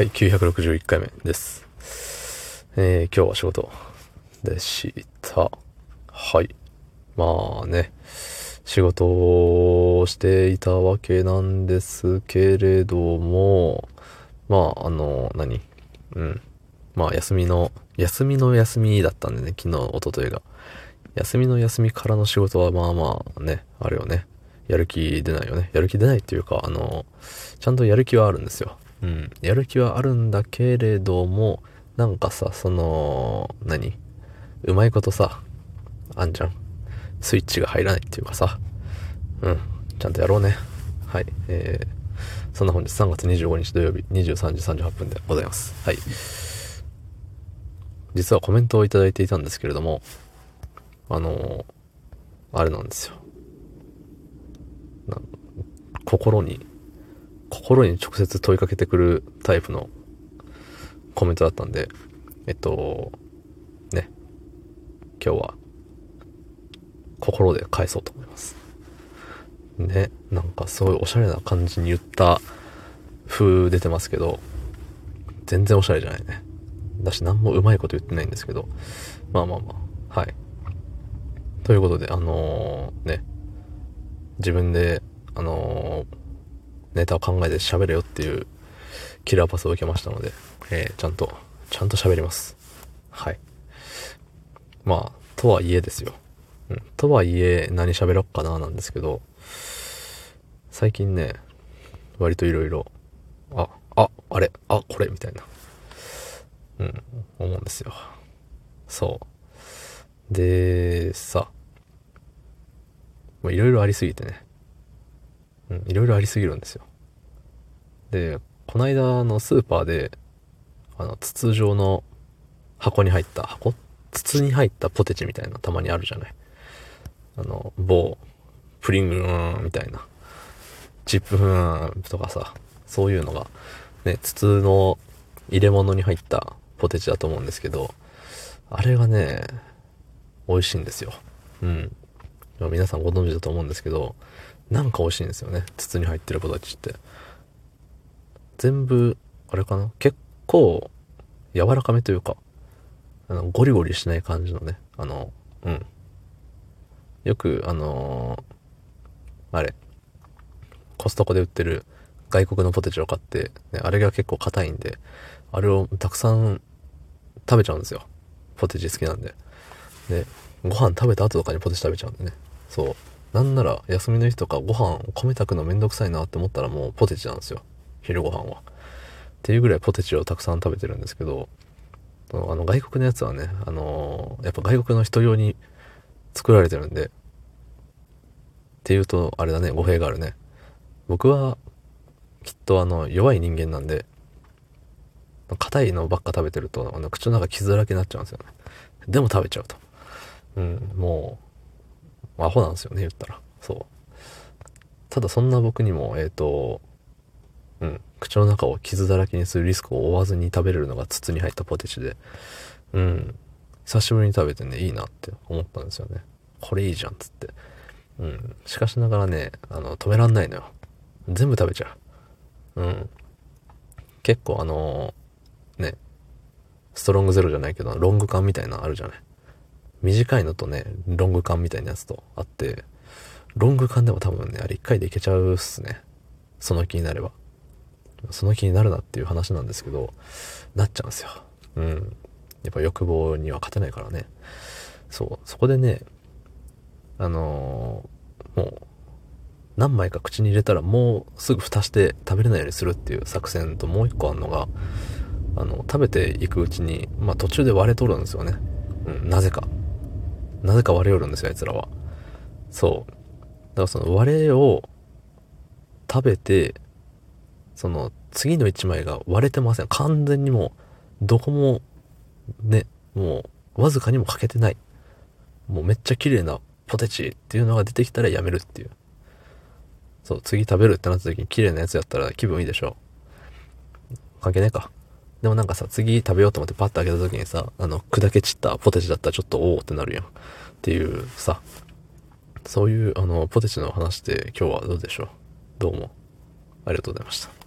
はい、961回目です。えー、今日は仕事でした。はい。まあね、仕事をしていたわけなんですけれども、まあ、あの、何？うん。まあ、休みの、休みの休みだったんでね、昨日、一昨日が。休みの休みからの仕事はまあまあね、あれよね。やる気出ないよね。やる気出ないっていうか、あの、ちゃんとやる気はあるんですよ。うん。やる気はあるんだけれども、なんかさ、その、何？うまいことさ、あんじゃん。スイッチが入らないっていうかさ、うん。ちゃんとやろうね。はい。えー、そんな本日3月25日土曜日23時38分でございます。はい。実はコメントをいただいていたんですけれども、あのあれなんですよ。心に、心に直接問いかけてくるタイプのコメントだったんで、えっと、ね、今日は心で返そうと思います。ね、なんかすごいおしゃれな感じに言った風出てますけど、全然おしゃれじゃないね。だし何もうまいこと言ってないんですけど、まあまあまあ、はい。ということで、あのーね、自分で、あのーネタを考えて喋れよっていうキラーパスを受けましたので、えーちゃんと、ちゃんと喋ります。はい。まあ、とはいえですよ。うん。とはいえ、何喋ろっかななんですけど、最近ね、割といろいろ、あ、あ、あれ、あ、これ、みたいな、うん、思うんですよ。そう。で、さ、いろいろありすぎてね。うん、いろいろありすぎるんですよ。で、この間のスーパーで、あの、筒状の箱に入った、箱？筒に入ったポテチみたいなたまにあるじゃない。あの、某、プリングーンみたいな、チップフーンとかさ、そういうのが、ね、筒の入れ物に入ったポテチだと思うんですけど、あれがね、美味しいんですよ。うん。皆さんご存知だと思うんですけど、なんか美味しいんですよね。筒に入ってるポテチって。全部、あれかな？結構、柔らかめというか、あの、ゴリゴリしない感じのね、あの、うん。よく、あのーあれ、コストコで売ってる外国のポテチを買って、ね、あれが結構硬いんで、あれをたくさん食べちゃうんですよ。ポテチ好きなんで。で、ご飯食べた後とかにポテチ食べちゃうんでね。そう。なんなら休みの日とかご飯を米炊くのめんどくさいなって思ったらもうポテチなんですよ。昼ご飯は。っていうぐらいポテチをたくさん食べてるんですけど、あの外国のやつはね、あのーやっぱ外国の人用に作られてるんで、っていうとあれだね、語弊があるね。僕はきっとあの弱い人間なんで、硬いのばっか食べてると、あの口の中傷だらけになっちゃうんですよね。でも食べちゃうと。うん、もう、アホなんですよね、言ったら。そう。ただそんな僕にも、えっ、と、うん、口の中を傷だらけにするリスクを負わずに食べれるのが筒に入ったポテチで、うん、久しぶりに食べてね、いいなって思ったんですよね。これいいじゃん、つって。うん。しかしながらね、あの、止めらんないのよ。全部食べちゃう。うん。結構あのね、ストロングゼロじゃないけど、ロング缶みたいなのあるじゃない。短いのとね、ロング缶みたいなやつとあって、ロング缶でも多分ね、あれ一回でいけちゃうっすね。その気になれば。その気になるなっていう話なんですけど、なっちゃうんですよ。うん。やっぱ欲望には勝てないからね。そう。そこでね、あのーもう、何枚か口に入れたらもうすぐ蓋して食べれないようにするっていう作戦ともう一個あるのが、あの、食べていくうちに、まあ途中で割れとるんですよね。うん、なぜか。なぜか割れよるんですよ、あいつらは。そう。だからその割れを食べて、その次の一枚が割れてません。完全にもう、どこも、ね、もう、わずかにも欠けてない。もうめっちゃ綺麗なポテチっていうのが出てきたらやめるっていう。そう、次食べるってなった時に綺麗なやつやったら気分いいでしょ。関係ねえか。でもなんかさ、次食べようと思ってパッと開けた時にさ、あの、砕け散ったポテチだったらちょっとおおってなるやん。っていうさ、そういうあの、ポテチの話で今日はどうでしょう。どうも。ありがとうございました。